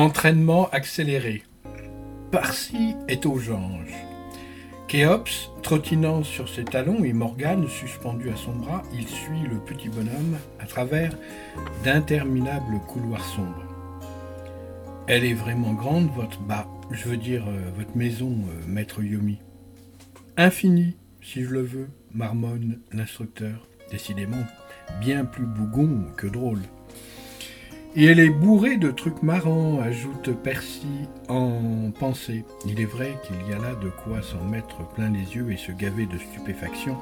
Entraînement accéléré. Parsi est aux anges. Kéops, trottinant sur ses talons et Morgane, suspendu à son bras, il suit le petit bonhomme à travers d'interminables couloirs sombres. Elle est vraiment grande, votre bas, je veux dire euh, votre maison, euh, maître Yomi. Infini, si je le veux, marmonne l'instructeur, décidément bien plus bougon que drôle. Et elle est bourrée de trucs marrants, ajoute Percy en pensée. Il est vrai qu'il y a là de quoi s'en mettre plein les yeux et se gaver de stupéfaction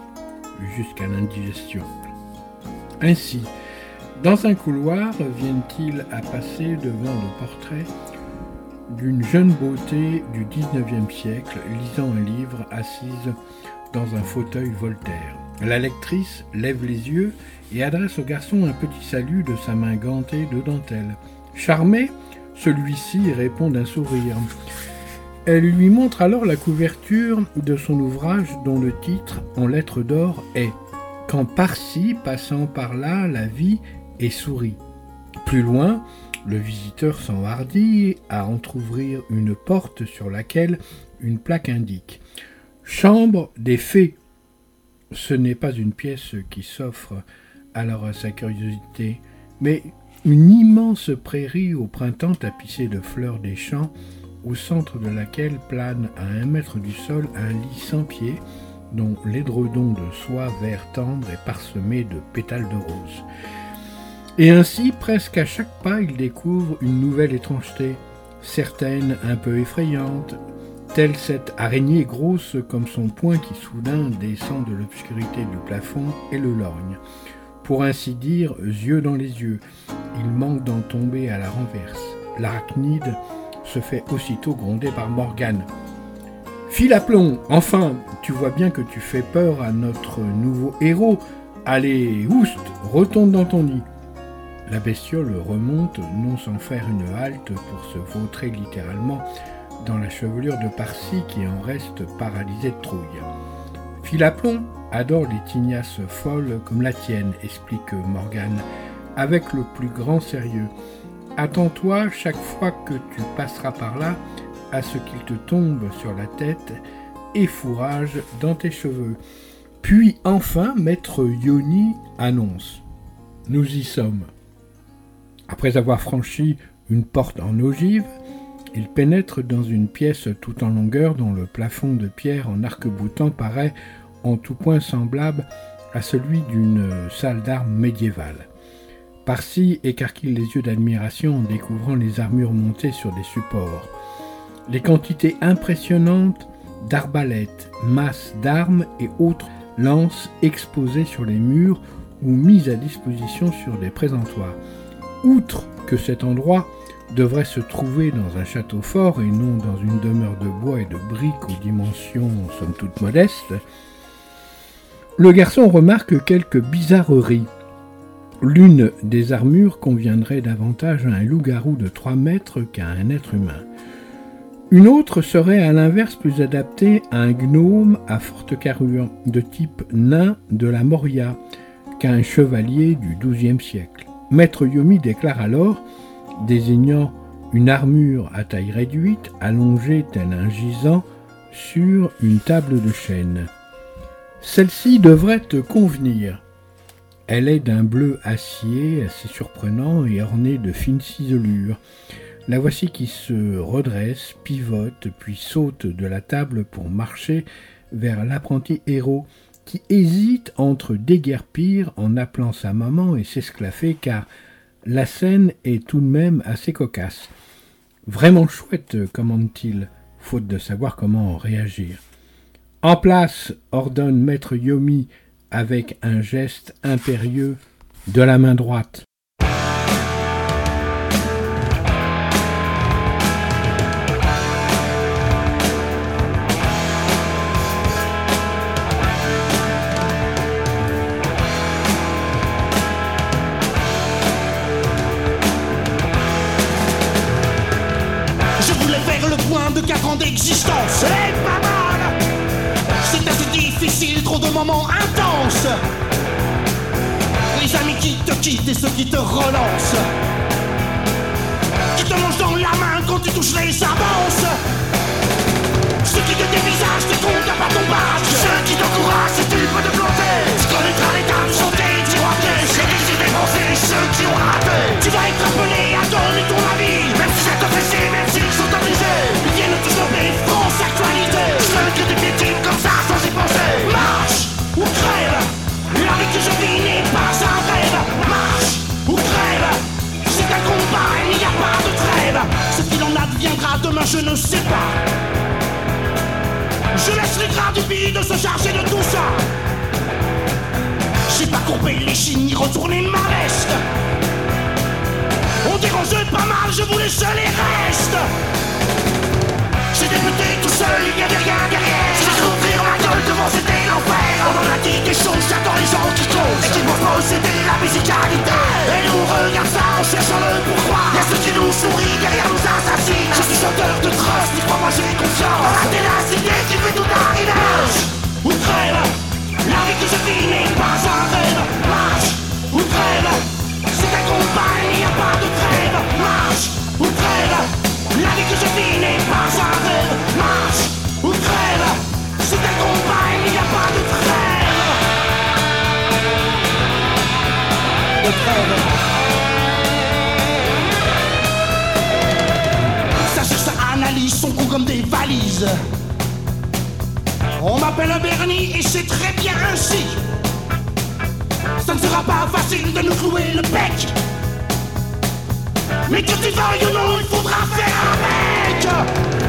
jusqu'à l'indigestion. Ainsi, dans un couloir, viennent-ils à passer devant le portrait d'une jeune beauté du XIXe siècle lisant un livre assise dans un fauteuil Voltaire. La lectrice lève les yeux et adresse au garçon un petit salut de sa main gantée de dentelle. Charmé, celui-ci répond d'un sourire. Elle lui montre alors la couverture de son ouvrage dont le titre, en lettres d'or, est Quand par-ci, passant par là, la vie est souris. Plus loin, le visiteur s'enhardit à entr'ouvrir une porte sur laquelle une plaque indique Chambre des fées. Ce n'est pas une pièce qui s'offre alors à sa curiosité, mais une immense prairie au printemps tapissée de fleurs des champs, au centre de laquelle plane à un mètre du sol un lit sans pied, dont l'édredon de soie vert tendre est parsemé de pétales de rose. Et ainsi, presque à chaque pas, il découvre une nouvelle étrangeté, certaine un peu effrayante, telle cette araignée grosse comme son poing qui soudain descend de l'obscurité du plafond et le lorgne pour ainsi dire, yeux dans les yeux. Il manque d'en tomber à la renverse. L'arachnide se fait aussitôt gronder par Morgane. File à plomb, enfin, tu vois bien que tu fais peur à notre nouveau héros. Allez, oust, retourne dans ton nid. La bestiole remonte, non sans faire une halte pour se vautrer littéralement dans la chevelure de Parsi qui en reste paralysé de trouille. Plomb, adore les tignasses folles comme la tienne, explique Morgane, avec le plus grand sérieux. Attends-toi chaque fois que tu passeras par là à ce qu'il te tombe sur la tête et fourrage dans tes cheveux. Puis enfin, maître Yoni annonce Nous y sommes. Après avoir franchi une porte en ogive, il pénètre dans une pièce tout en longueur dont le plafond de pierre en arc-boutant paraît en tout point semblable à celui d'une salle d'armes médiévale. Parsi écarquille les yeux d'admiration en découvrant les armures montées sur des supports. Les quantités impressionnantes d'arbalètes, masses d'armes et autres lances exposées sur les murs ou mises à disposition sur des présentoirs. Outre que cet endroit devrait se trouver dans un château fort et non dans une demeure de bois et de briques aux dimensions somme toute modestes, le garçon remarque quelques bizarreries. L'une des armures conviendrait davantage à un loup-garou de 3 mètres qu'à un être humain. Une autre serait à l'inverse plus adaptée à un gnome à forte carrure, de type nain de la Moria, qu'à un chevalier du XIIe siècle. Maître Yomi déclare alors, désignant une armure à taille réduite allongée tel un gisant sur une table de chêne. Celle-ci devrait te convenir. Elle est d'un bleu acier assez surprenant et ornée de fines ciselures. La voici qui se redresse, pivote, puis saute de la table pour marcher vers l'apprenti héros, qui hésite entre déguerpir en appelant sa maman et s'esclaffer, car la scène est tout de même assez cocasse. Vraiment chouette, commande-t-il, faute de savoir comment réagir. En place, ordonne maître Yomi avec un geste impérieux de la main droite. C'est pas mal. C'est assez difficile, trop de moments intenses. Les amis qui te quittent et ceux qui te relancent. Qui te mangent dans la main quand tu touches les avances. Ceux qui te dévisagent, tu comptes pas ton badge. Ceux qui t'encouragent si tu peux te planter. Tu connaîtras les dames chanter, tu rater. Ceux qui s'y défoncés, ceux qui ont raté. Tu vas être appelé à donner ton avis. Je ne sais pas. Je laisse les gras du vide se charger de tout ça. J'ai pas courbé les chines ni retourné ma veste. On dérange pas mal, je voulais laisse les restes. J'ai débuté tout seul, il n'y avait rien derrière. J'ai ouvrir ma gueule devant, c'était l'enfer. On a dit des choses, j'attends les gens qui causent. Et qui m'ont possédé la musicalité. Et nous regarde ça en cherchant le pourquoi. Y'a ceux qui nous sourient, derrière nous assassinent. Je suis chanteur de trust, dis crois moi j'ai confiance. M'appelle Bernie et c'est très bien ainsi. Ça ne sera pas facile de nous clouer le bec. Mais que tu veuilles ou non, il faudra faire avec.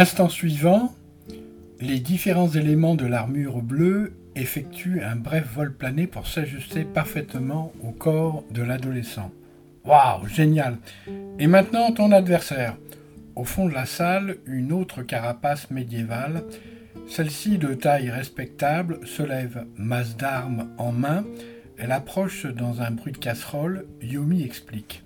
L'instant suivant, les différents éléments de l'armure bleue effectuent un bref vol plané pour s'ajuster parfaitement au corps de l'adolescent. Waouh, génial Et maintenant ton adversaire. Au fond de la salle, une autre carapace médiévale, celle-ci de taille respectable, se lève, masse d'armes en main. Elle approche dans un bruit de casserole. Yomi explique.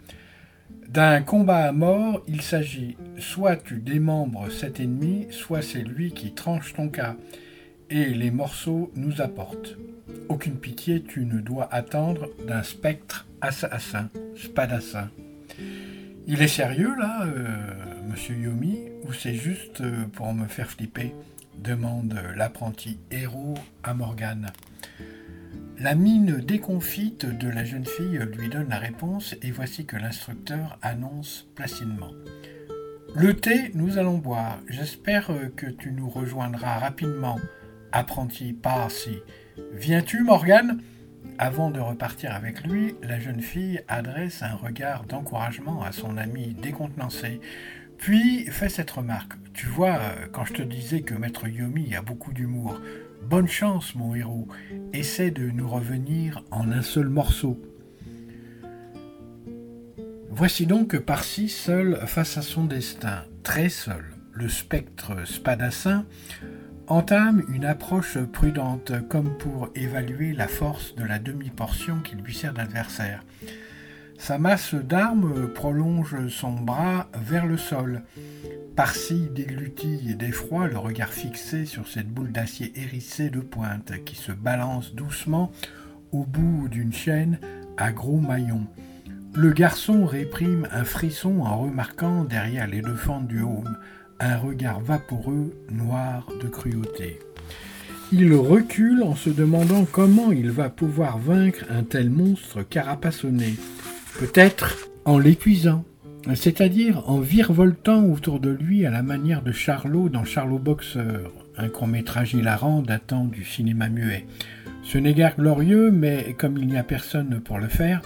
D'un combat à mort, il s'agit soit tu démembres cet ennemi, soit c'est lui qui tranche ton cas. Et les morceaux nous apportent. Aucune pitié tu ne dois attendre d'un spectre assassin, spadassin. Il est sérieux là, euh, monsieur Yomi, ou c'est juste euh, pour me faire flipper? demande l'apprenti héros à Morgane. La mine déconfite de la jeune fille lui donne la réponse et voici que l'instructeur annonce placidement. Le thé, nous allons boire. J'espère que tu nous rejoindras rapidement, apprenti Parsi. Viens-tu, Morgane? Avant de repartir avec lui, la jeune fille adresse un regard d'encouragement à son ami décontenancé, puis fait cette remarque. Tu vois, quand je te disais que Maître Yomi a beaucoup d'humour, Bonne chance, mon héros. Essaie de nous revenir en un seul morceau. Voici donc Parsi seul face à son destin, très seul. Le spectre spadassin entame une approche prudente, comme pour évaluer la force de la demi-portion qui lui sert d'adversaire. Sa masse d'armes prolonge son bras vers le sol. Parsi déglutit et d'effroi, le regard fixé sur cette boule d'acier hérissée de pointe qui se balance doucement au bout d'une chaîne à gros maillons. Le garçon réprime un frisson en remarquant derrière les deux fentes du haume un regard vaporeux, noir de cruauté. Il recule en se demandant comment il va pouvoir vaincre un tel monstre carapassonné. Peut-être en l'épuisant, c'est-à-dire en virevoltant autour de lui à la manière de Charlot dans Charlot Boxer, un court-métrage hilarant datant du cinéma muet. Ce n'est guère glorieux, mais comme il n'y a personne pour le faire,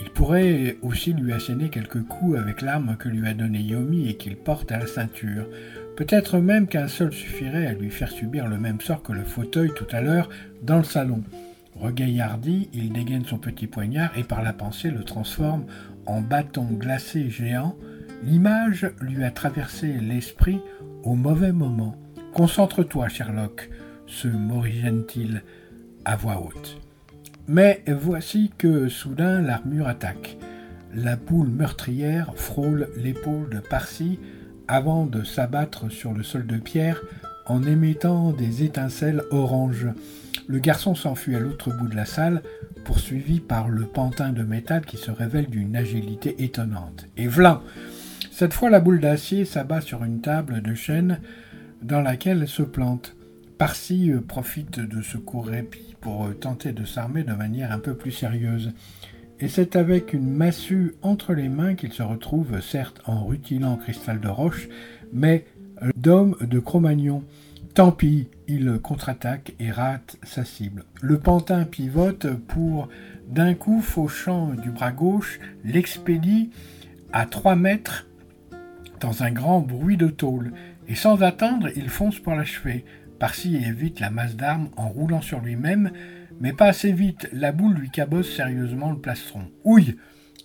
il pourrait aussi lui asséner quelques coups avec l'arme que lui a donnée Yomi et qu'il porte à la ceinture. Peut-être même qu'un seul suffirait à lui faire subir le même sort que le fauteuil tout à l'heure dans le salon. Regaillardi, il dégaine son petit poignard et par la pensée le transforme en bâton glacé géant. L'image lui a traversé l'esprit au mauvais moment. Concentre-toi, Sherlock, se morigène-t-il à voix haute. Mais voici que soudain l'armure attaque. La boule meurtrière frôle l'épaule de Parsi avant de s'abattre sur le sol de pierre en émettant des étincelles oranges. Le garçon s'enfuit à l'autre bout de la salle, poursuivi par le pantin de métal qui se révèle d'une agilité étonnante. Et v'là Cette fois, la boule d'acier s'abat sur une table de chêne dans laquelle elle se plante. Parsi euh, profite de ce court répit pour euh, tenter de s'armer de manière un peu plus sérieuse. Et c'est avec une massue entre les mains qu'il se retrouve, certes en rutilant cristal de roche, mais euh, d'homme de Cro-Magnon. Tant pis, il contre-attaque et rate sa cible. Le pantin pivote pour, d'un coup fauchant du bras gauche, l'expédie à 3 mètres dans un grand bruit de tôle, et sans attendre, il fonce pour l'achever. Parsi évite la masse d'armes en roulant sur lui-même, mais pas assez vite, la boule lui cabosse sérieusement le plastron. Ouille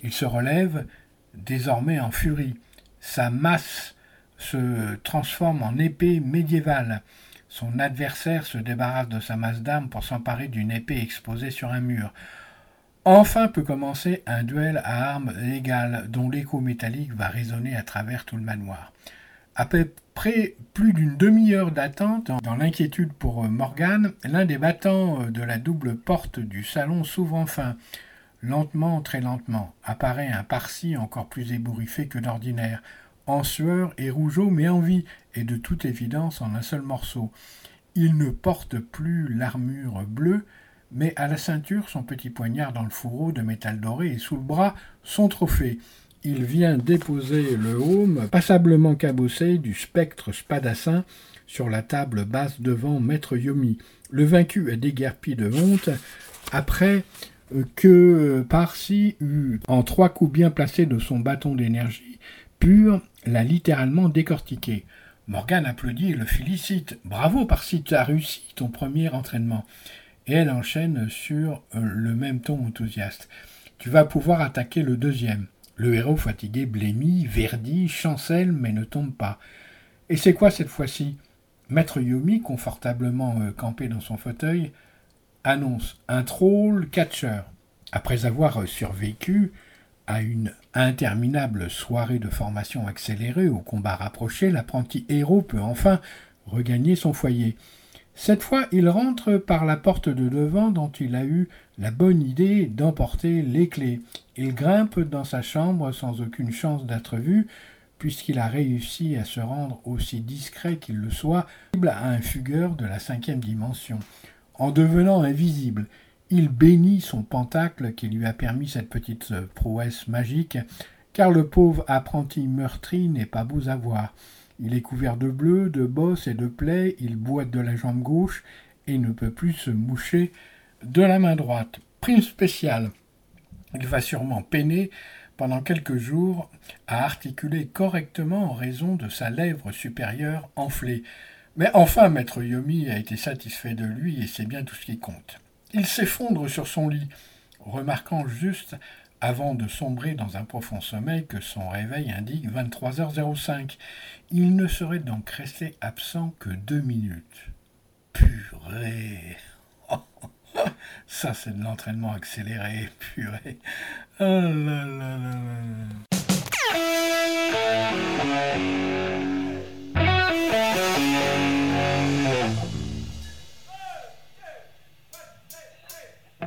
Il se relève, désormais en furie. Sa masse se transforme en épée médiévale. Son adversaire se débarrasse de sa masse d'armes pour s'emparer d'une épée exposée sur un mur. Enfin peut commencer un duel à armes égales dont l'écho métallique va résonner à travers tout le manoir. À peu près plus d'une demi-heure d'attente, dans l'inquiétude pour Morgane, l'un des battants de la double porte du salon s'ouvre enfin. Lentement, très lentement, apparaît un Parsi encore plus ébouriffé que d'ordinaire en sueur et rougeau, mais en vie, et de toute évidence en un seul morceau. Il ne porte plus l'armure bleue, mais à la ceinture son petit poignard dans le fourreau de métal doré et sous le bras son trophée. Il vient déposer le haume passablement cabossé du spectre spadassin sur la table basse devant Maître Yomi. Le vaincu est déguerpi de honte après que Parsi eut, en trois coups bien placés de son bâton d'énergie pure, l'a littéralement décortiqué. Morgane applaudit et le félicite. Bravo, Parsi, tu as réussi ton premier entraînement. Et elle enchaîne sur euh, le même ton enthousiaste. Tu vas pouvoir attaquer le deuxième. Le héros fatigué blêmit, verdit, chancelle, mais ne tombe pas. Et c'est quoi cette fois-ci? Maître Yomi, confortablement euh, campé dans son fauteuil, annonce un troll catcher. Après avoir euh, survécu À une interminable soirée de formation accélérée au combat rapproché, l'apprenti héros peut enfin regagner son foyer. Cette fois, il rentre par la porte de devant dont il a eu la bonne idée d'emporter les clés. Il grimpe dans sa chambre sans aucune chance d'être vu, puisqu'il a réussi à se rendre aussi discret qu'il le soit à un fugueur de la cinquième dimension. En devenant invisible, il bénit son pentacle qui lui a permis cette petite prouesse magique, car le pauvre apprenti meurtri n'est pas beau à voir. Il est couvert de bleu, de bosses et de plaies, il boite de la jambe gauche et ne peut plus se moucher de la main droite. Prime spéciale. Il va sûrement peiner pendant quelques jours à articuler correctement en raison de sa lèvre supérieure enflée. Mais enfin, maître Yomi a été satisfait de lui et c'est bien tout ce qui compte. Il s'effondre sur son lit, remarquant juste avant de sombrer dans un profond sommeil que son réveil indique 23h05. Il ne serait donc resté absent que deux minutes. Purée Ça, c'est de l'entraînement accéléré, purée. Oh là là là Je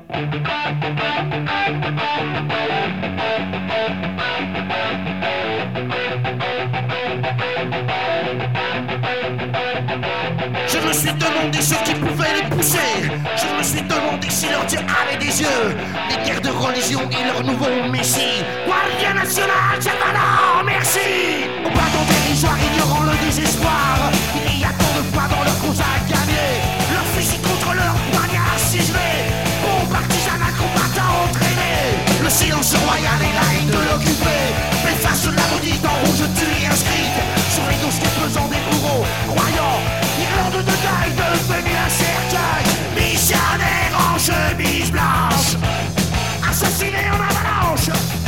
me suis demandé ce qui pouvait les pousser. Je me suis demandé si leur Dieu avait des yeux. Les guerres de religion et leur nouveau messie. Guardia nationale, non, merci. Au bâton dérisoire, ignorant le désespoir. Il y a tant de dans leur cause à gagner. Leur fusil contre leur. Partisan combattant entraîné. Le silence royal et la haine de l'occupé. Efface la maudite en rouge, tu es inscrite. Sur les dossiers pesants des bourreaux, croyants. Irlande de taille devenue un cercueil. Missionnaire en chemise blanche. Assassiné en avalanche.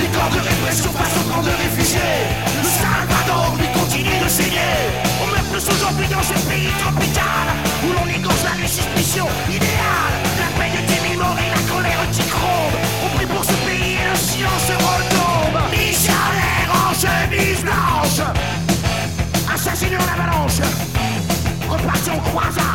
Les corps de répression face aux camps de réfugiés. Le Salvador lui continue de saigner. On meurt plus aujourd'hui dans ce pays tropical Où l'on égorge la suspicion idéale. La paix de 10 000 morts et la colère qui gronde On prie pour ce pays et le silence retombe. Missionnaire en chemise blanche. Assassiné en avalanche Reparti en croisade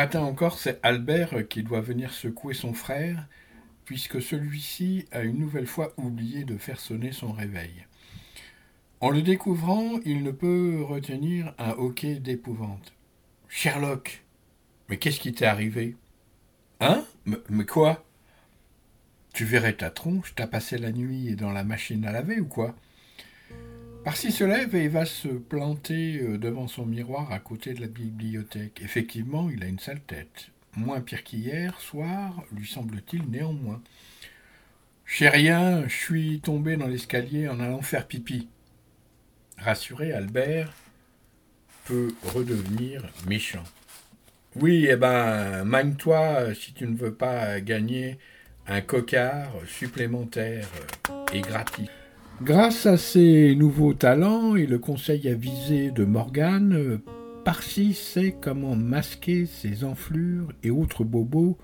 matin encore, c'est Albert qui doit venir secouer son frère, puisque celui-ci a une nouvelle fois oublié de faire sonner son réveil. En le découvrant, il ne peut retenir un hoquet d'épouvante. Sherlock, mais qu'est-ce qui t'est arrivé? Hein? Mais, mais quoi? Tu verrais ta tronche, t'as passé la nuit dans la machine à laver ou quoi? Parsi se lève et va se planter euh, devant son miroir à côté de la bibliothèque. Effectivement, il a une sale tête. Moins pire qu'hier soir, lui semble-t-il néanmoins. Chez rien, je suis tombé dans l'escalier en allant faire pipi. Rassuré, Albert peut redevenir méchant. Oui, eh ben, magne-toi si tu ne veux pas gagner un cocard supplémentaire et gratis. Grâce à ses nouveaux talents et le conseil avisé de Morgane, Parsi sait comment masquer ses enflures et autres bobos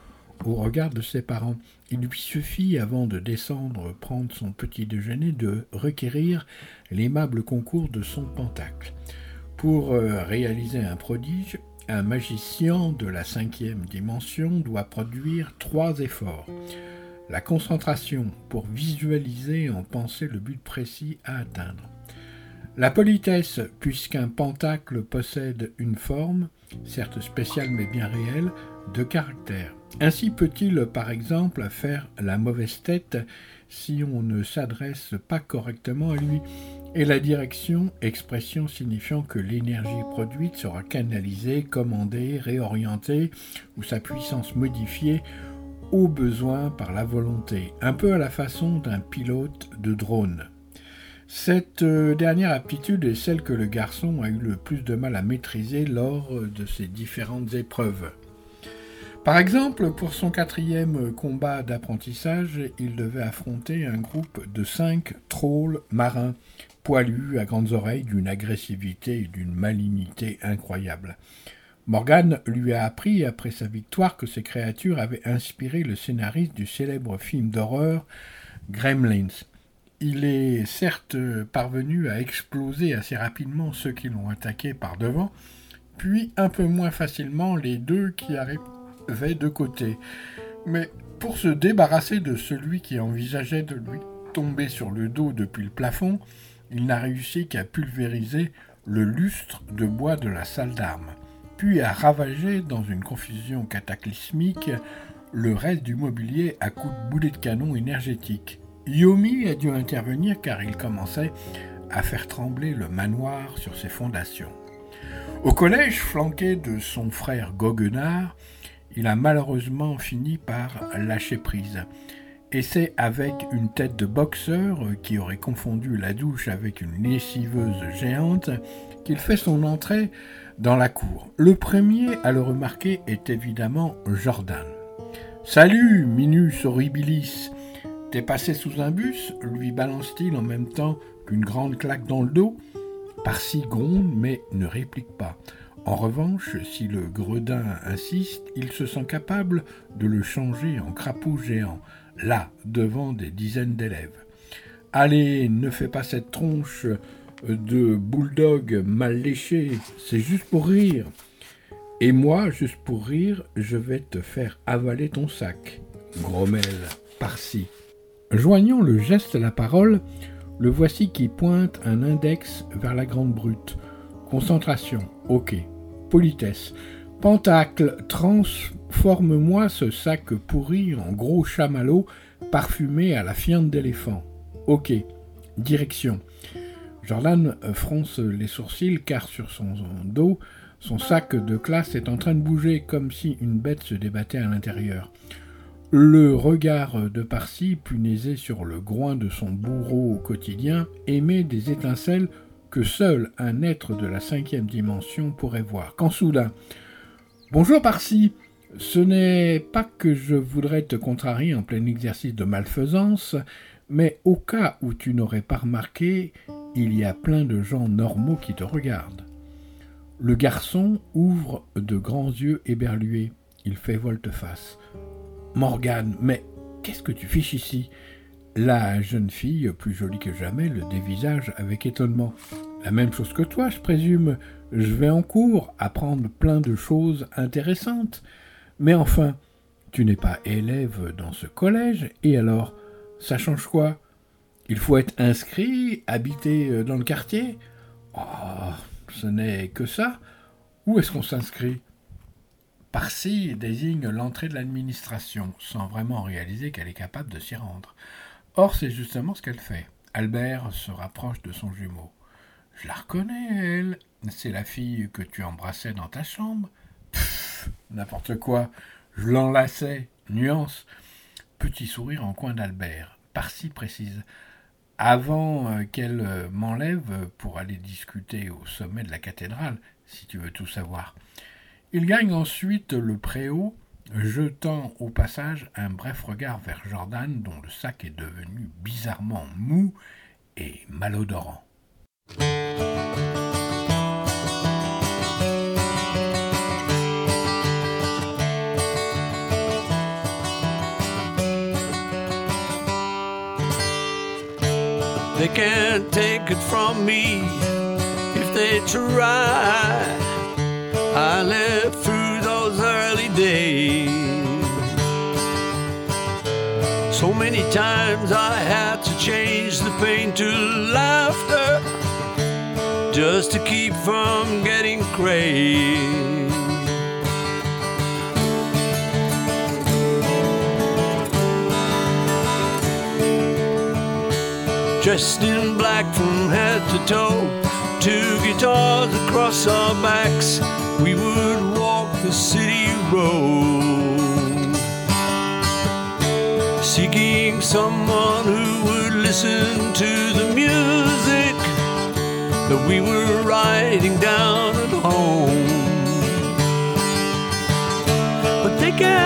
au regard de ses parents. Il lui suffit, avant de descendre prendre son petit déjeuner, de requérir l'aimable concours de son pentacle. Pour euh, réaliser un prodige, un magicien de la cinquième dimension doit produire trois efforts. La concentration pour visualiser en penser le but précis à atteindre. La politesse, puisqu'un pentacle possède une forme, certes spéciale mais bien réelle, de caractère. Ainsi peut-il, par exemple, faire la mauvaise tête si on ne s'adresse pas correctement à lui. Et la direction, expression signifiant que l'énergie produite sera canalisée, commandée, réorientée, ou sa puissance modifiée au besoin par la volonté, un peu à la façon d'un pilote de drone. Cette euh, dernière aptitude est celle que le garçon a eu le plus de mal à maîtriser lors de ses différentes épreuves. Par exemple, pour son quatrième combat d'apprentissage, il devait affronter un groupe de cinq trolls marins, poilus à grandes oreilles d'une agressivité et d'une malignité incroyables. Morgan lui a appris après sa victoire que ces créatures avaient inspiré le scénariste du célèbre film d'horreur Gremlins. Il est certes parvenu à exploser assez rapidement ceux qui l'ont attaqué par devant, puis un peu moins facilement les deux qui arrivaient de côté. Mais pour se débarrasser de celui qui envisageait de lui tomber sur le dos depuis le plafond, il n'a réussi qu'à pulvériser le lustre de bois de la salle d'armes puis a ravagé dans une confusion cataclysmique le reste du mobilier à coups de boulets de canon énergétiques. Yomi a dû intervenir car il commençait à faire trembler le manoir sur ses fondations. Au collège, flanqué de son frère Goguenard, il a malheureusement fini par lâcher prise. Et c'est avec une tête de boxeur qui aurait confondu la douche avec une lessiveuse géante qu'il fait son entrée dans la cour. Le premier à le remarquer est évidemment Jordan. Salut, Minus horribilis. T'es passé sous un bus lui balance-t-il en même temps qu'une grande claque dans le dos? Parsi gronde mais ne réplique pas. En revanche, si le gredin insiste, il se sent capable de le changer en crapaud géant, là, devant des dizaines d'élèves. Allez, ne fais pas cette tronche de bulldog mal léché, c'est juste pour rire. Et moi, juste pour rire, je vais te faire avaler ton sac. Grommel, par-ci. Joignant le geste à la parole, le voici qui pointe un index vers la grande brute. Concentration, ok. Politesse. Pentacle, transforme-moi ce sac pourri en gros chamallow parfumé à la fiente d'éléphant. Ok. Direction. Jordan fronce les sourcils car sur son dos, son sac de classe est en train de bouger comme si une bête se débattait à l'intérieur. Le regard de Parsi, punaisé sur le groin de son bourreau quotidien, émet des étincelles que seul un être de la cinquième dimension pourrait voir. Quand soudain, Bonjour Parsi, ce n'est pas que je voudrais te contrarier en plein exercice de malfaisance, mais au cas où tu n'aurais pas remarqué, il y a plein de gens normaux qui te regardent. Le garçon ouvre de grands yeux éberlués. Il fait volte-face. Morgane, mais qu'est-ce que tu fiches ici? La jeune fille, plus jolie que jamais, le dévisage avec étonnement. La même chose que toi, je présume. Je vais en cours, apprendre plein de choses intéressantes. Mais enfin, tu n'es pas élève dans ce collège, et alors, ça change quoi? Il faut être inscrit, habiter euh, dans le quartier Oh, ce n'est que ça. Où est-ce qu'on s'inscrit? Parsi désigne l'entrée de l'administration, sans vraiment réaliser qu'elle est capable de s'y rendre. Or, c'est justement ce qu'elle fait. Albert se rapproche de son jumeau. Je la reconnais, elle. C'est la fille que tu embrassais dans ta chambre. N'importe quoi. Je l'enlaçais. Nuance. Petit sourire en coin d'Albert. Parsi précise. Avant euh, qu'elle euh, m'enlève pour aller discuter au sommet de la cathédrale, si tu veux tout savoir. Il gagne ensuite le préau, jetant au passage un bref regard vers Jordan dont le sac est devenu bizarrement mou et malodorant. They can't take it from me if they try. I lived through those early days. So many times I had to change the pain to laughter just to keep from getting crazy. Dressed in black from head to toe. Two guitars across our backs, we would walk the city road. Seeking someone who would listen to the music that we were writing down at home. But they can't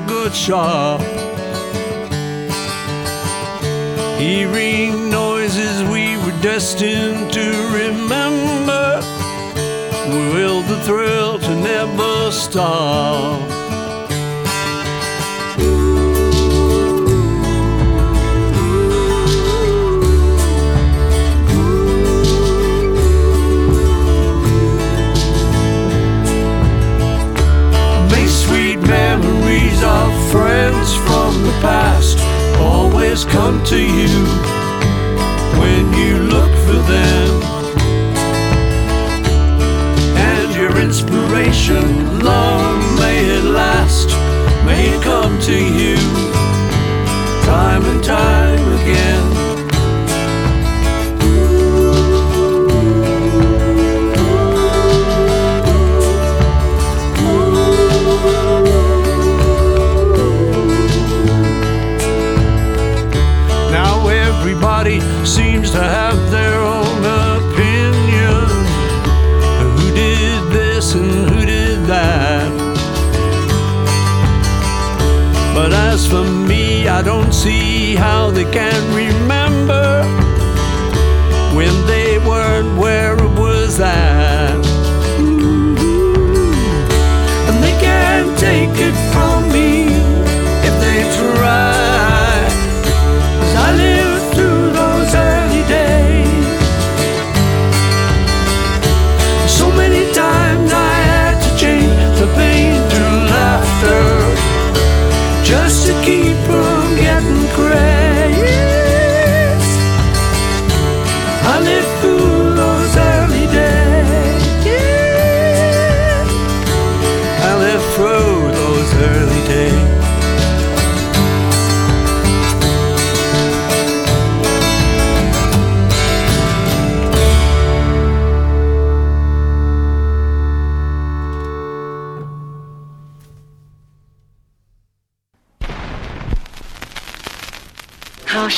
record shop. Hearing noises we were destined to remember, will the thrill to never stop. Always come to you when you look for them. And your inspiration, long may it last, may it come to you time and time again. Seems to have their own opinion. Who did this and who did that? But as for me, I don't see how they can remember when they weren't where it was at.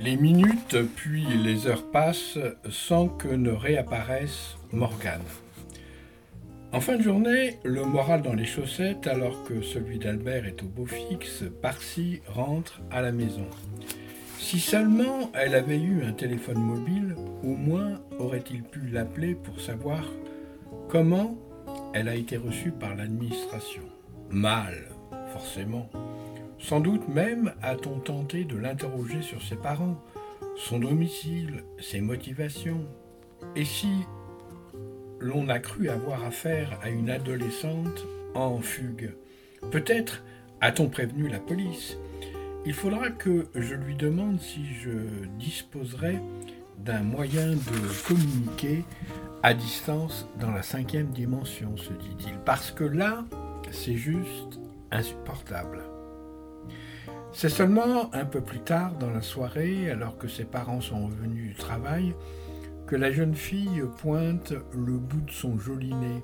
Les minutes puis les heures passent sans que ne réapparaisse Morgane. En fin de journée, le moral dans les chaussettes alors que celui d'Albert est au beau fixe, Parsi rentre à la maison. Si seulement elle avait eu un téléphone mobile, au moins aurait-il pu l'appeler pour savoir comment elle a été reçue par l'administration. Mal, forcément. Sans doute même a-t-on tenté de l'interroger sur ses parents, son domicile, ses motivations. Et si l'on a cru avoir affaire à une adolescente en fugue Peut-être a-t-on prévenu la police Il faudra que je lui demande si je disposerai d'un moyen de communiquer à distance dans la cinquième dimension, se dit-il. Parce que là, c'est juste insupportable. C'est seulement un peu plus tard dans la soirée, alors que ses parents sont revenus du travail, que la jeune fille pointe le bout de son joli nez.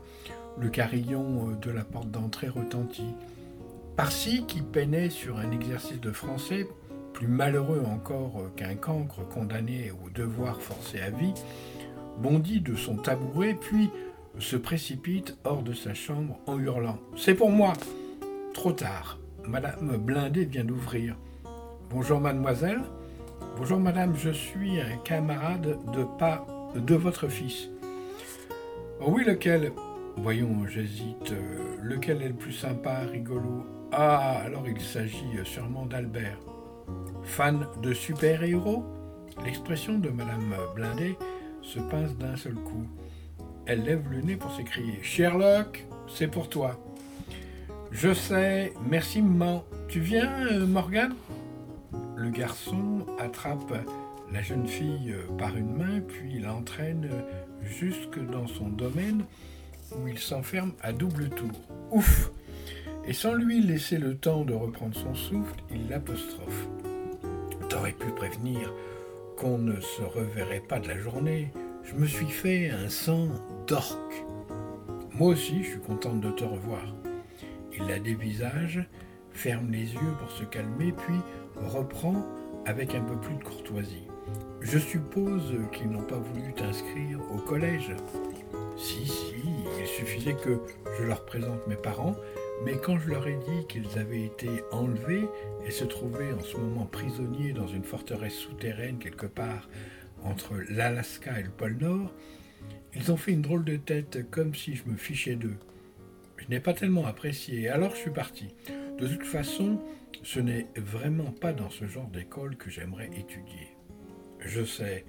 Le carillon de la porte d'entrée retentit. Parsi, qui peinait sur un exercice de français, plus malheureux encore qu'un cancre condamné au devoir forcé à vie, bondit de son tabouret, puis se précipite hors de sa chambre en hurlant ⁇ C'est pour moi !⁇ Trop tard. Madame Blindé vient d'ouvrir. Bonjour mademoiselle. Bonjour madame, je suis un camarade de pas de votre fils. Oh oui, lequel? Voyons, j'hésite. Lequel est le plus sympa, rigolo? Ah, alors il s'agit sûrement d'Albert. Fan de super-héros? L'expression de madame Blindé se pince d'un seul coup. Elle lève le nez pour s'écrier Sherlock, c'est pour toi. Je sais, merci maman. Tu viens, euh, Morgane? Le garçon attrape la jeune fille euh, par une main, puis l'entraîne jusque dans son domaine où il s'enferme à double tour. Ouf Et sans lui laisser le temps de reprendre son souffle, il l'apostrophe. T'aurais pu prévenir qu'on ne se reverrait pas de la journée. Je me suis fait un sang d'orque. Moi aussi, je suis contente de te revoir. Il la dévisage, ferme les yeux pour se calmer, puis reprend avec un peu plus de courtoisie. Je suppose qu'ils n'ont pas voulu t'inscrire au collège. Si, si, il suffisait que je leur présente mes parents, mais quand je leur ai dit qu'ils avaient été enlevés et se trouvaient en ce moment prisonniers dans une forteresse souterraine quelque part entre l'Alaska et le pôle Nord, ils ont fait une drôle de tête comme si je me fichais d'eux. Je n'ai pas tellement apprécié, alors je suis parti. De toute façon, ce n'est vraiment pas dans ce genre d'école que j'aimerais étudier. Je sais,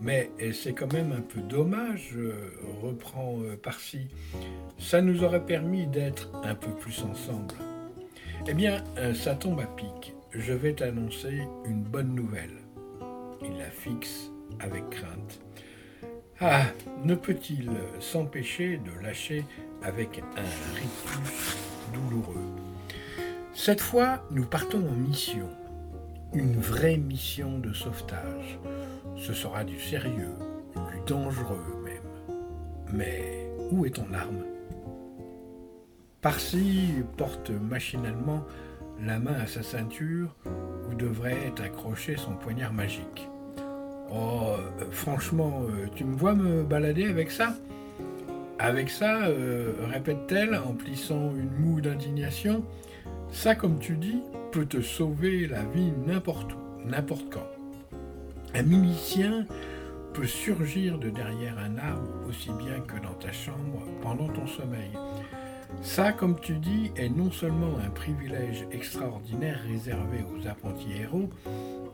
mais c'est quand même un peu dommage, reprend euh, Parsi. Ça nous aurait permis d'être un peu plus ensemble. Eh bien, euh, ça tombe à pic. Je vais t'annoncer une bonne nouvelle. Il la fixe avec crainte. Ah, ne peut-il s'empêcher de lâcher avec un rictus douloureux? Cette fois, nous partons en mission. Une vraie mission de sauvetage. Ce sera du sérieux, du dangereux même. Mais où est ton arme? Parsi porte machinalement la main à sa ceinture où devrait être accroché son poignard magique. Oh, euh, franchement, euh, tu me vois me balader avec ça? Avec ça, euh, répète-t-elle en plissant une moue d'indignation, ça, comme tu dis, peut te sauver la vie n'importe où, n'importe quand. Un milicien peut surgir de derrière un arbre aussi bien que dans ta chambre pendant ton sommeil. Ça, comme tu dis, est non seulement un privilège extraordinaire réservé aux apprentis héros,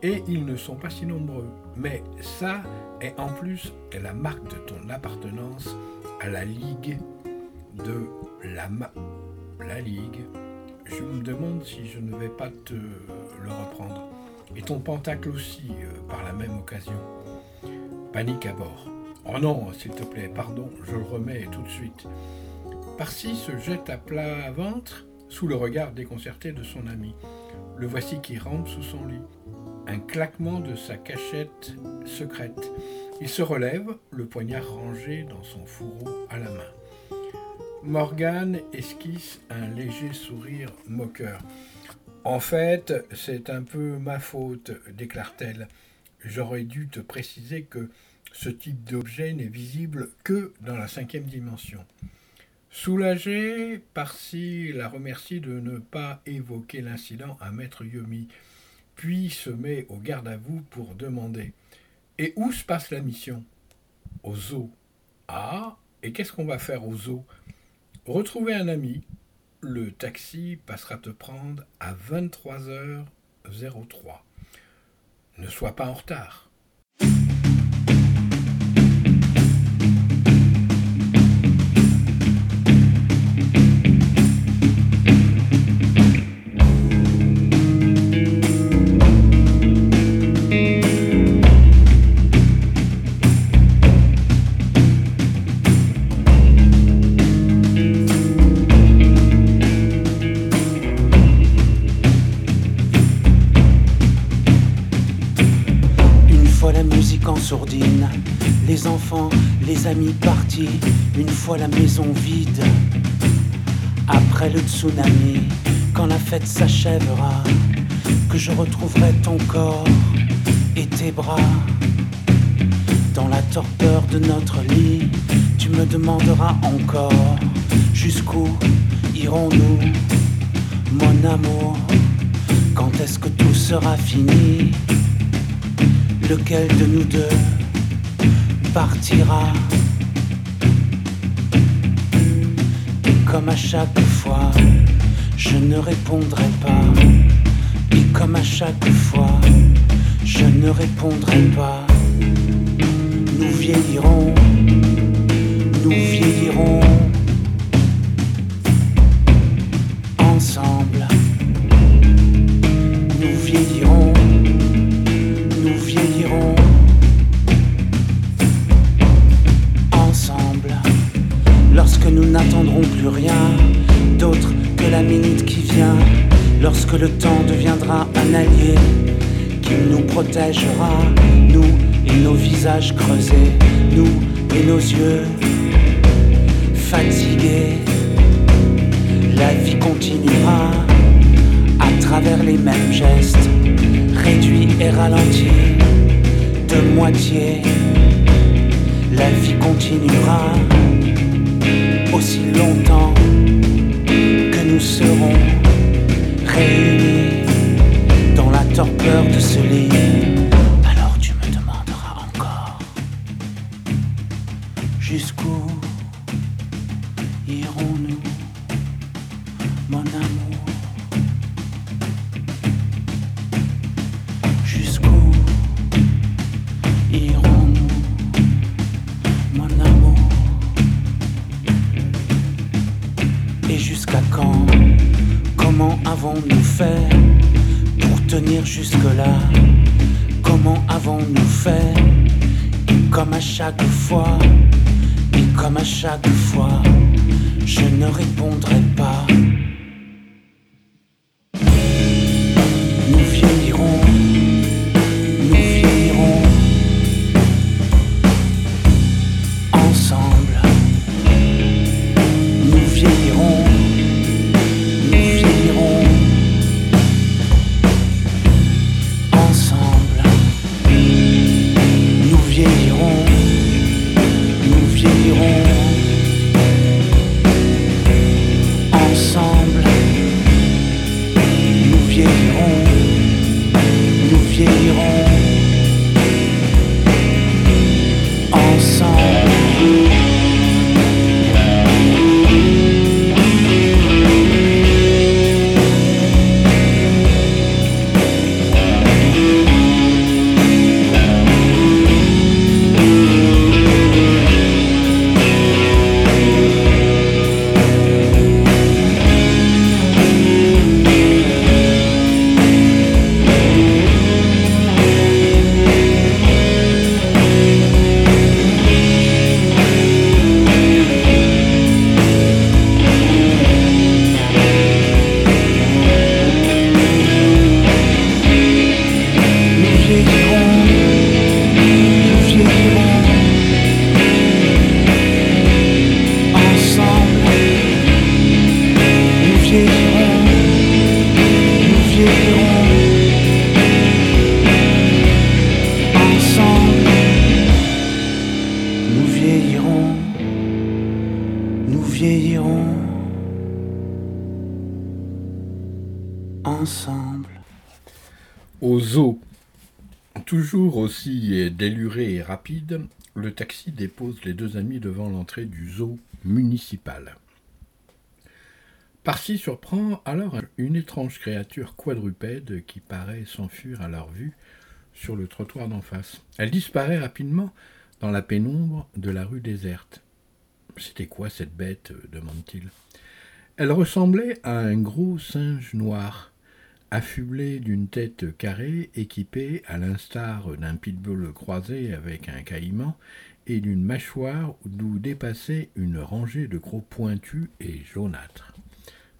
et ils ne sont pas si nombreux, mais ça est en plus la marque de ton appartenance à la Ligue de la Ma... La Ligue. Je me demande si je ne vais pas te le reprendre. Et ton pentacle aussi, euh, par la même occasion. Panique à bord. Oh non, s'il te plaît, pardon, je le remets tout de suite. Parsi se jette à plat ventre sous le regard déconcerté de son ami. Le voici qui rampe sous son lit. Un claquement de sa cachette secrète. Il se relève, le poignard rangé dans son fourreau à la main. Morgane esquisse un léger sourire moqueur. En fait, c'est un peu ma faute, déclare-t-elle. J'aurais dû te préciser que ce type d'objet n'est visible que dans la cinquième dimension. Soulagé, Parsi la remercie de ne pas évoquer l'incident à Maître Yomi, puis se met au garde à vous pour demander Et où se passe la mission? Au zoo. Ah, et qu'est-ce qu'on va faire au zoo? Retrouver un ami. Le taxi passera te prendre à 23h03. Ne sois pas en retard. La maison vide. Après le tsunami, quand la fête s'achèvera, que je retrouverai ton corps et tes bras. Dans la torpeur de notre lit, tu me demanderas encore jusqu'où irons-nous, mon amour Quand est-ce que tout sera fini? Lequel de nous deux partira? Comme à chaque fois, je ne répondrai pas. Et comme à chaque fois, je ne répondrai pas. Nous vieillirons, nous vieillirons ensemble. N'attendrons plus rien d'autre que la minute qui vient, lorsque le temps deviendra un allié qui nous protégera, nous et nos visages creusés, nous et nos yeux fatigués. La vie continuera à travers les mêmes gestes, réduits et ralentis de moitié. La vie continuera aussi longtemps que nous serons réunis dans la torpeur de ce lit. Le taxi dépose les deux amis devant l'entrée du zoo municipal. Parsi surprend alors une étrange créature quadrupède qui paraît s'enfuir à leur vue sur le trottoir d'en face. Elle disparaît rapidement dans la pénombre de la rue déserte. C'était quoi cette bête? demande-t-il. Elle ressemblait à un gros singe noir, affublé d'une tête carrée, équipée, à l'instar d'un pitbull croisé avec un caïman, et d'une mâchoire d'où dépassait une rangée de gros pointus et jaunâtres.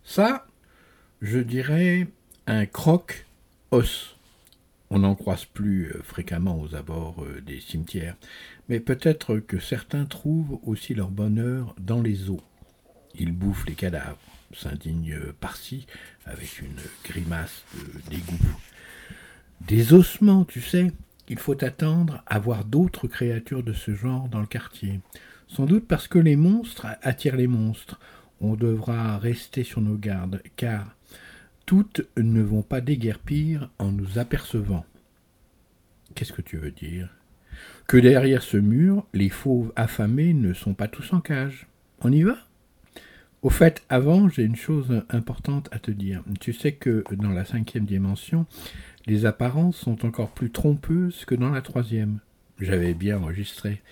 Ça, je dirais un croque-os. On n'en croise plus euh, fréquemment aux abords euh, des cimetières, mais peut-être que certains trouvent aussi leur bonheur dans les eaux. Ils bouffent les cadavres, s'indigne Parsi avec une grimace de dégoût. Des ossements, tu sais, il faut attendre à voir d'autres créatures de ce genre dans le quartier. Sans doute parce que les monstres attirent les monstres. On devra rester sur nos gardes, car toutes ne vont pas déguerpir en nous apercevant. Qu'est-ce que tu veux dire? Que derrière ce mur, les fauves affamés ne sont pas tous en cage. On y va? Au fait, avant, j'ai une chose importante à te dire. Tu sais que dans la cinquième dimension, les apparences sont encore plus trompeuses que dans la troisième. J'avais bien enregistré.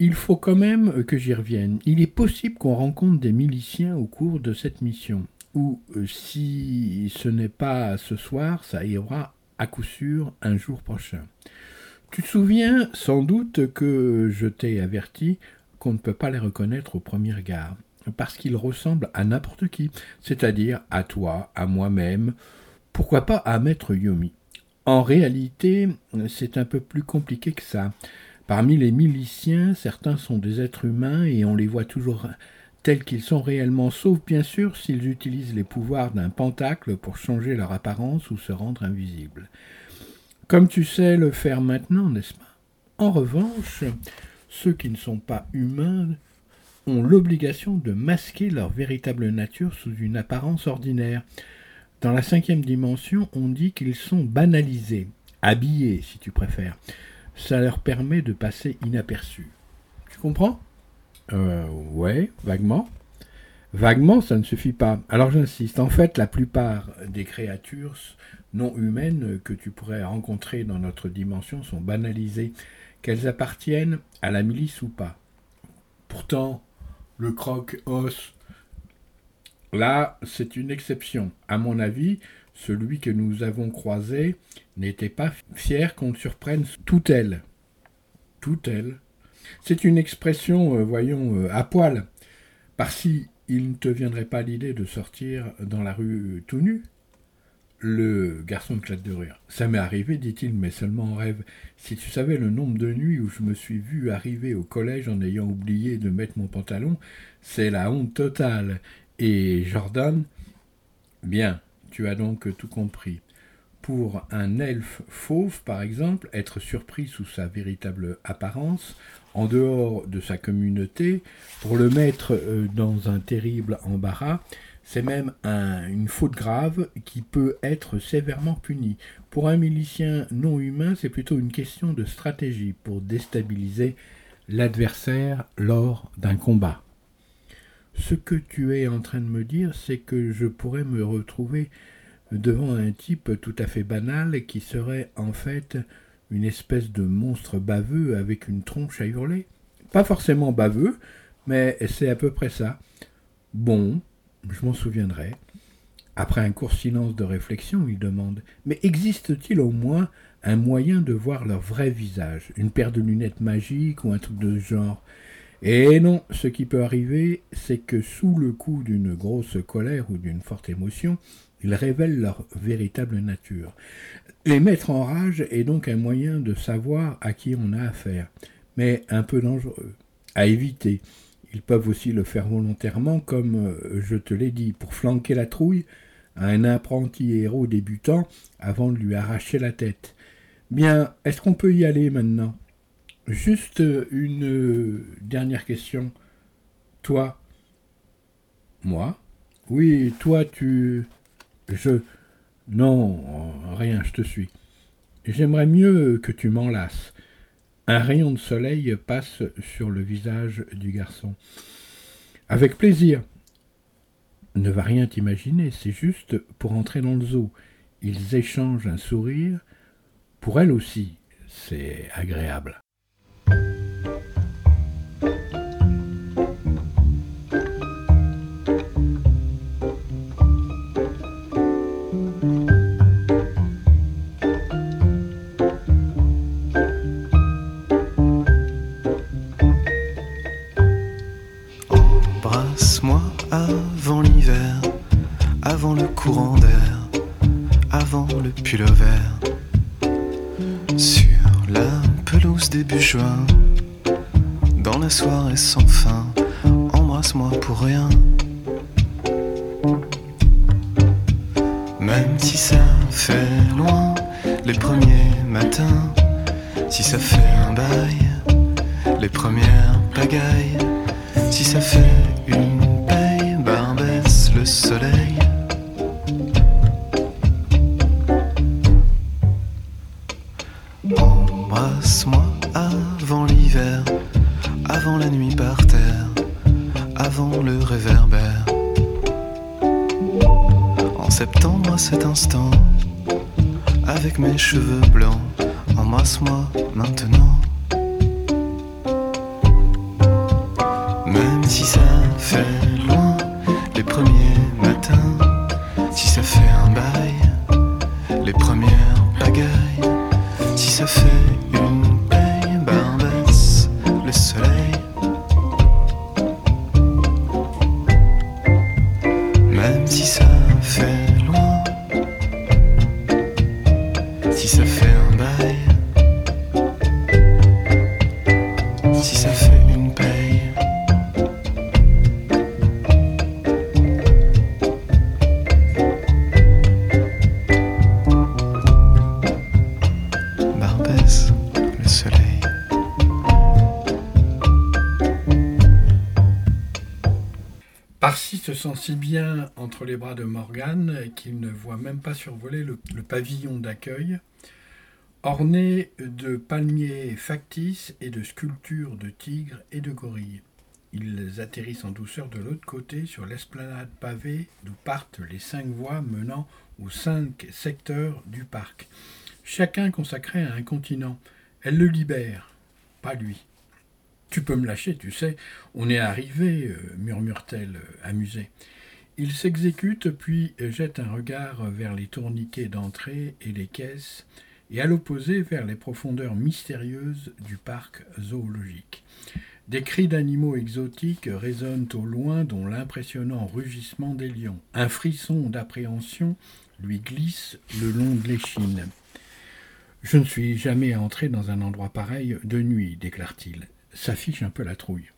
Il faut quand même que j'y revienne. Il est possible qu'on rencontre des miliciens au cours de cette mission, ou euh, si ce n'est pas ce soir, ça ira à coup sûr un jour prochain. Tu te souviens sans doute que je t'ai averti qu'on ne peut pas les reconnaître au premier regard, parce qu'ils ressemblent à n'importe qui, c'est-à-dire à toi, à moi-même, pourquoi pas à Maître Yomi. En réalité, c'est un peu plus compliqué que ça. Parmi les miliciens, certains sont des êtres humains et on les voit toujours tels qu'ils sont réellement, sauf bien sûr s'ils utilisent les pouvoirs d'un pentacle pour changer leur apparence ou se rendre invisibles. Comme tu sais le faire maintenant, n'est-ce pas? En revanche, ceux qui ne sont pas humains ont l'obligation de masquer leur véritable nature sous une apparence ordinaire. Dans la cinquième dimension, on dit qu'ils sont banalisés, habillés si tu préfères ça leur permet de passer inaperçus. Tu comprends? Euh, Ouais, vaguement. Vaguement, ça ne suffit pas. Alors j'insiste, en fait, la plupart des créatures non humaines que tu pourrais rencontrer dans notre dimension sont banalisées, qu'elles appartiennent à la milice ou pas. Pourtant, le croque-os, là, c'est une exception. À mon avis, celui que nous avons croisé n'était pas fier qu'on surprenne tout elle. Tout elle. C'est une expression, euh, voyons, euh, à poil. Par si il ne te viendrait pas l'idée de sortir dans la rue tout nu Le garçon éclate de rire. Ça m'est arrivé, dit-il, mais seulement en rêve. Si tu savais le nombre de nuits où je me suis vu arriver au collège en ayant oublié de mettre mon pantalon, c'est la honte totale. Et Jordan Bien, tu as donc tout compris. Pour un elfe fauve, par exemple, être surpris sous sa véritable apparence, en dehors de sa communauté, pour le mettre euh, dans un terrible embarras, c'est même une faute grave qui peut être sévèrement punie. Pour un milicien non humain, c'est plutôt une question de stratégie pour déstabiliser l'adversaire lors d'un combat. Ce que tu es en train de me dire, c'est que je pourrais me retrouver devant un type tout à fait banal qui serait en fait une espèce de monstre baveux avec une tronche à hurler. Pas forcément baveux, mais c'est à peu près ça. Bon, je m'en souviendrai. Après un court silence de réflexion, il demande Mais existe-t-il au moins un moyen de voir leur vrai visage? Une paire de lunettes magiques ou un truc de ce genre? Et non, ce qui peut arriver, c'est que sous le coup d'une grosse colère ou d'une forte émotion, ils révèlent leur véritable nature. Les mettre en rage est donc un moyen de savoir à qui on a affaire, mais un peu dangereux, à éviter. Ils peuvent aussi le faire volontairement, comme euh, je te l'ai dit, pour flanquer la trouille à un apprenti héros débutant avant de lui arracher la tête. Bien, est-ce qu'on peut y aller maintenant? Juste une dernière question. Toi Moi? Oui, toi, tu... Je... Non, rien, je te suis. J'aimerais mieux que tu m'enlaces. Un rayon de soleil passe sur le visage du garçon. Avec plaisir. Ne va rien t'imaginer, c'est juste pour entrer dans le zoo. Ils échangent un sourire. Pour elle aussi, c'est agréable. Parsi se sent si bien entre les bras de Morgane qu'il ne voit même pas survoler le, pavillon d'accueil, orné de palmiers factices et de sculptures de tigres et de gorilles. Ils atterrissent en douceur de l'autre côté sur l'esplanade pavée d'où partent les cinq voies menant aux cinq secteurs du parc, chacun consacré à un continent. Elle le libère, pas lui. Tu peux me lâcher, tu sais, on est arrivé, euh, murmure-t-elle, euh, amusée. Il s'exécute, puis jette un regard vers les tourniquets d'entrée et les caisses, et à l'opposé vers les profondeurs mystérieuses du parc zoologique. Des cris d'animaux exotiques résonnent au loin, dont l'impressionnant rugissement des lions. Un frisson d'appréhension lui glisse le long de l'échine. Je ne suis jamais entré dans un endroit pareil de nuit, déclare-t-il. S'affiche un peu la trouille.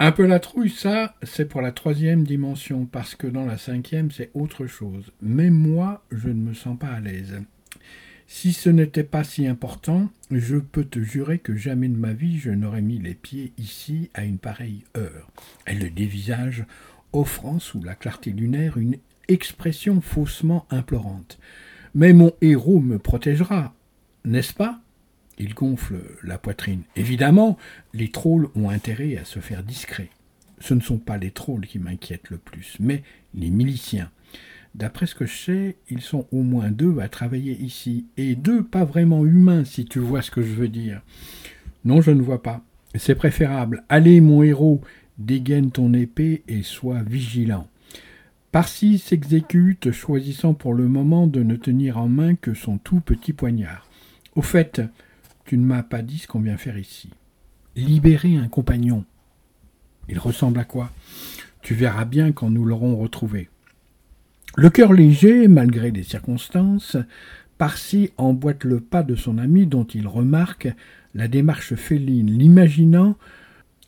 Un peu la trouille, ça, c'est pour la troisième dimension, parce que dans la cinquième, c'est autre chose. Même moi, je ne me sens pas à l'aise. Si ce n'était pas si important, je peux te jurer que jamais de ma vie je n'aurais mis les pieds ici à une pareille heure. Elle le dévisage, offrant sous la clarté lunaire une expression faussement implorante. Mais mon héros me protégera, n'est-ce pas? Il gonfle la poitrine. Évidemment, les trolls ont intérêt à se faire discrets. Ce ne sont pas les trolls qui m'inquiètent le plus, mais les miliciens. D'après ce que je sais, ils sont au moins deux à travailler ici, et deux pas vraiment humains, si tu vois ce que je veux dire. Non, je ne vois pas. C'est préférable. Allez, mon héros, dégaine ton épée et sois vigilant. Parsi s'exécute, choisissant pour le moment de ne tenir en main que son tout petit poignard. Au fait, tu ne m'as pas dit ce qu'on vient faire ici. Libérer un compagnon. Il ressemble à quoi? Tu verras bien quand nous l'aurons retrouvé. Le cœur léger, malgré les circonstances, Parsi emboîte le pas de son ami dont il remarque la démarche féline, l'imaginant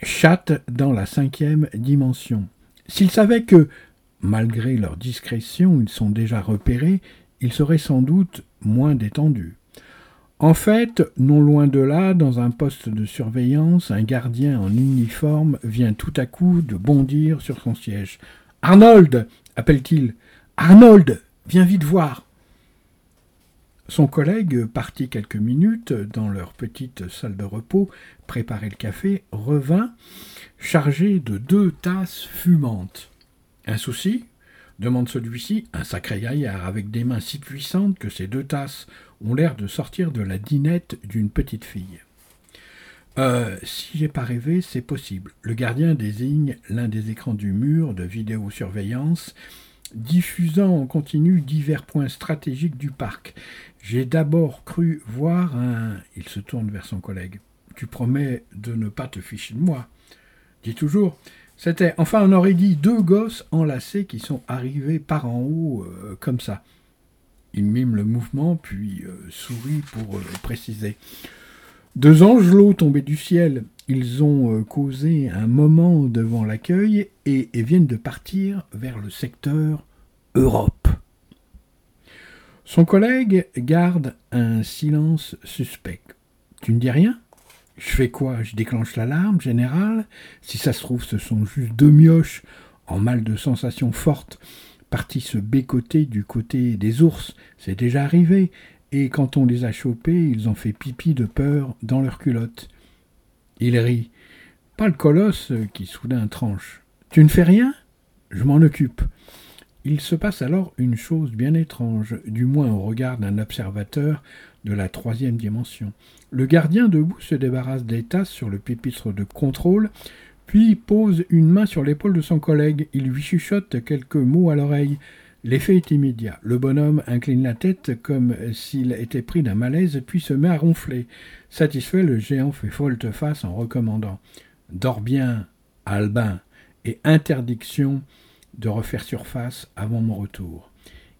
chatte dans la cinquième dimension. S'il savait que, malgré leur discrétion, ils sont déjà repérés, il serait sans doute moins détendu. En fait, non loin de là, dans un poste de surveillance, un gardien en uniforme vient tout à coup de bondir sur son siège. Arnold appelle-t-il. Arnold, viens vite voir. Son collègue, parti quelques minutes dans leur petite salle de repos, préparer le café, revint chargé de deux tasses fumantes. Un souci? demande celui-ci, un sacré gaillard avec des mains si puissantes que ces deux tasses ont l'air de sortir de la dinette d'une petite fille. Euh, si j'ai pas rêvé, c'est possible. Le gardien désigne l'un des écrans du mur de vidéosurveillance diffusant en continu divers points stratégiques du parc. J'ai d'abord cru voir un... Il se tourne vers son collègue. Tu promets de ne pas te ficher de moi. Dis toujours. C'était, enfin on aurait dit deux gosses enlacés qui sont arrivés par en haut euh, comme ça. Il mime le mouvement, puis euh, sourit pour euh, préciser. Deux angelots tombés du ciel. Ils ont causé un moment devant l'accueil et, et viennent de partir vers le secteur Europe. Son collègue garde un silence suspect. Tu ne dis rien? Je fais quoi? Je déclenche l'alarme générale? Si ça se trouve, ce sont juste deux mioches en mal de sensations fortes partis se bécoter du côté des ours. C'est déjà arrivé. Et quand on les a chopés, ils ont fait pipi de peur dans leurs culottes. Il rit. Pas le colosse qui soudain tranche. Tu ne fais rien? Je m'en occupe. Il se passe alors une chose bien étrange, du moins au regard d'un observateur de la troisième dimension. Le gardien debout se débarrasse des tasses sur le pupitre de contrôle, puis pose une main sur l'épaule de son collègue. Il lui chuchote quelques mots à l'oreille. L'effet est immédiat. Le bonhomme incline la tête comme s'il était pris d'un malaise, puis se met à ronfler. Satisfait, le géant fait volte-face en recommandant Dors bien, Albin, et interdiction de refaire surface avant mon retour.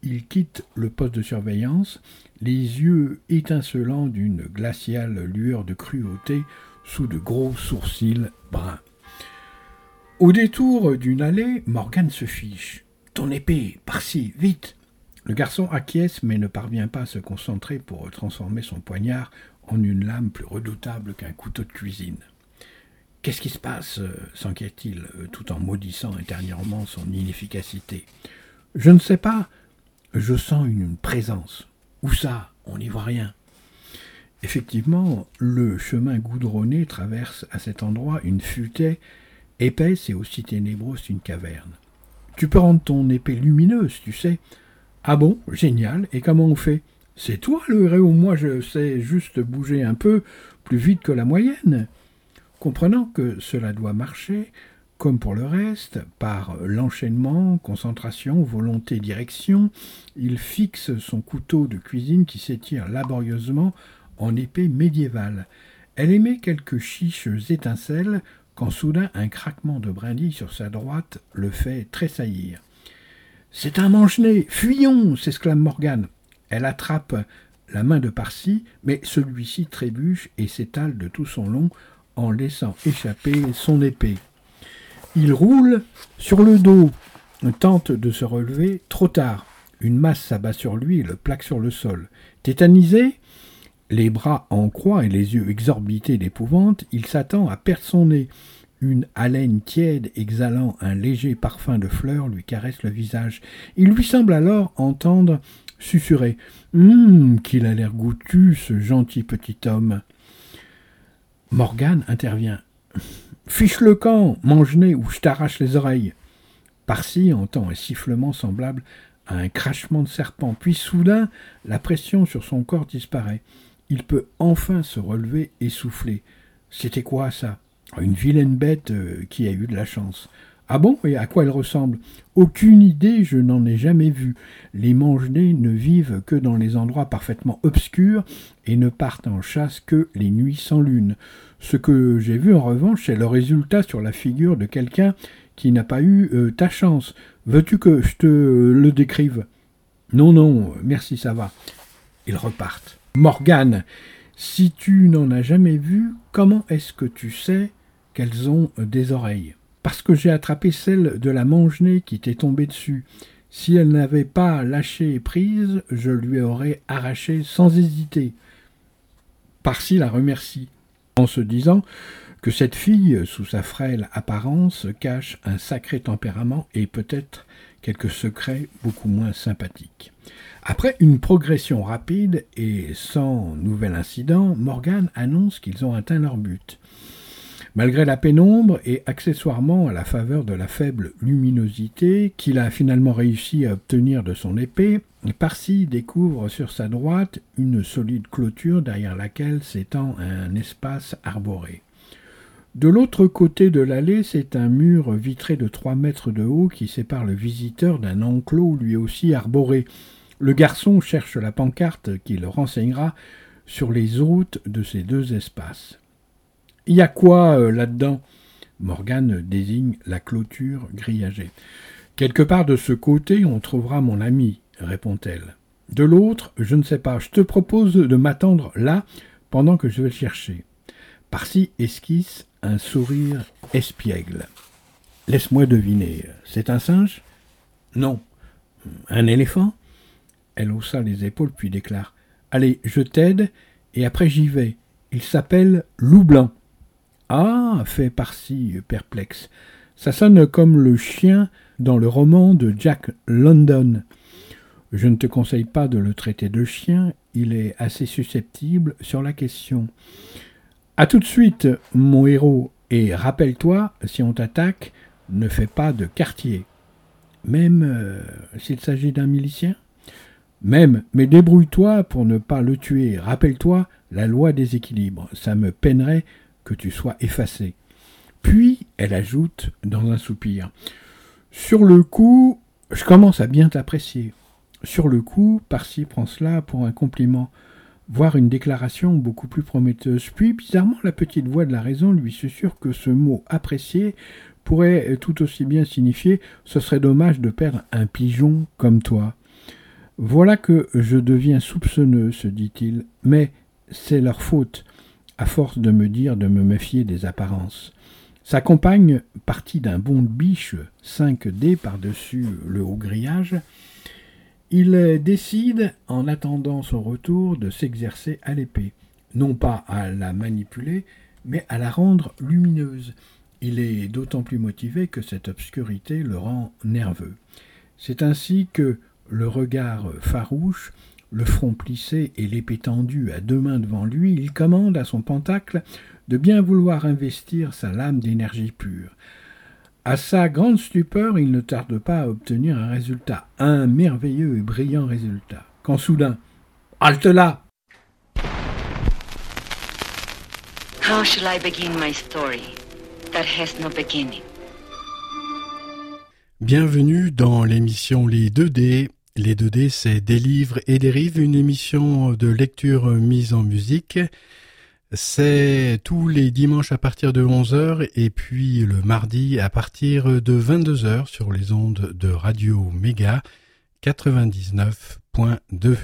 Il quitte le poste de surveillance, les yeux étincelants d'une glaciale lueur de cruauté sous de gros sourcils bruns. Au détour d'une allée, Morgane se fiche. Ton épée, par-ci, vite Le garçon acquiesce mais ne parvient pas à se concentrer pour transformer son poignard en une lame plus redoutable qu'un couteau de cuisine. Qu'est-ce qui se passe euh, s'inquiète-t-il, euh, tout en maudissant intérieurement son inefficacité? Je ne sais pas. Je sens une présence. Où ça? On n'y voit rien. Effectivement, le chemin goudronné traverse à cet endroit une futaie épaisse et aussi ténébreuse qu'une caverne. Tu peux rendre ton épée lumineuse, tu sais. Ah bon? Génial. Et comment on fait? C'est toi le héros, moi je sais juste bouger un peu plus vite que la moyenne? Comprenant que cela doit marcher, comme pour le reste, par l'enchaînement, concentration, volonté, direction, il fixe son couteau de cuisine qui s'étire laborieusement en épée médiévale. Elle émet quelques chiches étincelles quand soudain un craquement de brindilles sur sa droite le fait tressaillir. C'est un manche-nez Fuyons s'exclame Morgane. Elle attrape la main de Parsi, mais celui-ci trébuche et s'étale de tout son long en laissant échapper son épée. Il roule sur le dos, tente de se relever, trop tard. Une masse s'abat sur lui et le plaque sur le sol. Tétanisé, les bras en croix et les yeux exorbités d'épouvante, il s'attend à perdre son nez. Une haleine tiède exhalant un léger parfum de fleurs lui caresse le visage. Il lui semble alors entendre susurrer Hum, qu'il a l'air goûtu, ce gentil petit homme. Morgane intervient. Fiche le camp, mange-nez ou je t'arrache les oreilles. Parsi entend un sifflement semblable à un crachement de serpent, puis soudain la pression sur son corps disparaît. Il peut enfin se relever et souffler. C'était quoi ça? Une vilaine bête euh, qui a eu de la chance. Ah bon? Et à quoi elle ressemble? Aucune idée, je n'en ai jamais vu. Les mange-nez ne vivent que dans les endroits parfaitement obscurs et ne partent en chasse que les nuits sans lune. Ce que j'ai vu en revanche, c'est le résultat sur la figure de quelqu'un qui n'a pas eu euh, ta chance. Veux-tu que je te le décrive? Non, non, merci, ça va. Ils repartent. Morgane, si tu n'en as jamais vu, comment est-ce que tu sais qu'elles ont des oreilles? Parce que j'ai attrapé celle de la mangenée qui t'est tombée dessus. Si elle n'avait pas lâché prise, je lui aurais arraché sans hésiter. Parsi la remercie, en se disant que cette fille, sous sa frêle apparence, cache un sacré tempérament et peut-être quelques secrets beaucoup moins sympathiques. Après une progression rapide et sans nouvel incident, Morgan annonce qu'ils ont atteint leur but. Malgré la pénombre et accessoirement à la faveur de la faible luminosité qu'il a finalement réussi à obtenir de son épée, Parsi découvre sur sa droite une solide clôture derrière laquelle s'étend un espace arboré. De l'autre côté de l'allée, c'est un mur vitré de trois mètres de haut qui sépare le visiteur d'un enclos lui aussi arboré. Le garçon cherche la pancarte qui le renseignera sur les routes de ces deux espaces. Il y a quoi euh, là-dedans? Morgane désigne la clôture grillagée. Quelque part de ce côté, on trouvera mon ami, répond-elle. De l'autre, je ne sais pas. Je te propose de m'attendre là pendant que je vais le chercher. Parsi esquisse un sourire espiègle. Laisse-moi deviner. C'est un singe? Non. Un éléphant? Elle haussa les épaules puis déclare Allez, je t'aide et après j'y vais. Il s'appelle Loup Blanc. Ah fait Parsi perplexe. Ça sonne comme le chien dans le roman de Jack London. Je ne te conseille pas de le traiter de chien, il est assez susceptible sur la question. A tout de suite, mon héros, et rappelle-toi, si on t'attaque, ne fais pas de quartier. Même euh, s'il s'agit d'un milicien? Même, mais débrouille-toi pour ne pas le tuer. Rappelle-toi la loi des équilibres. Ça me peinerait que tu sois effacé. Puis, elle ajoute dans un soupir. Sur le coup, je commence à bien t'apprécier. Sur le coup, Parsi prend cela pour un compliment, voire une déclaration beaucoup plus prometteuse. Puis, bizarrement, la petite voix de la raison lui susurre que ce mot apprécier pourrait tout aussi bien signifier ce serait dommage de perdre un pigeon comme toi. Voilà que je deviens soupçonneux, se dit-il, mais c'est leur faute, à force de me dire de me méfier des apparences. Sa compagne, partie d'un bond de biche 5D par-dessus le haut grillage, il décide, en attendant son retour, de s'exercer à l'épée, non pas à la manipuler, mais à la rendre lumineuse. Il est d'autant plus motivé que cette obscurité le rend nerveux. C'est ainsi que le regard farouche, le front plissé et l'épée tendue à deux mains devant lui, il commande à son pentacle de bien vouloir investir sa lame d'énergie pure. À sa grande stupeur, il ne tarde pas à obtenir un résultat, un merveilleux et brillant résultat. Quand soudain, halte là How shall I begin my story that has no beginning? Bienvenue dans l'émission Les 2D. Les 2D, c'est Des livres et des rives, une émission de lecture mise en musique. C'est tous les dimanches à partir de 11h et puis le mardi à partir de 22h sur les ondes de Radio Méga 99.2.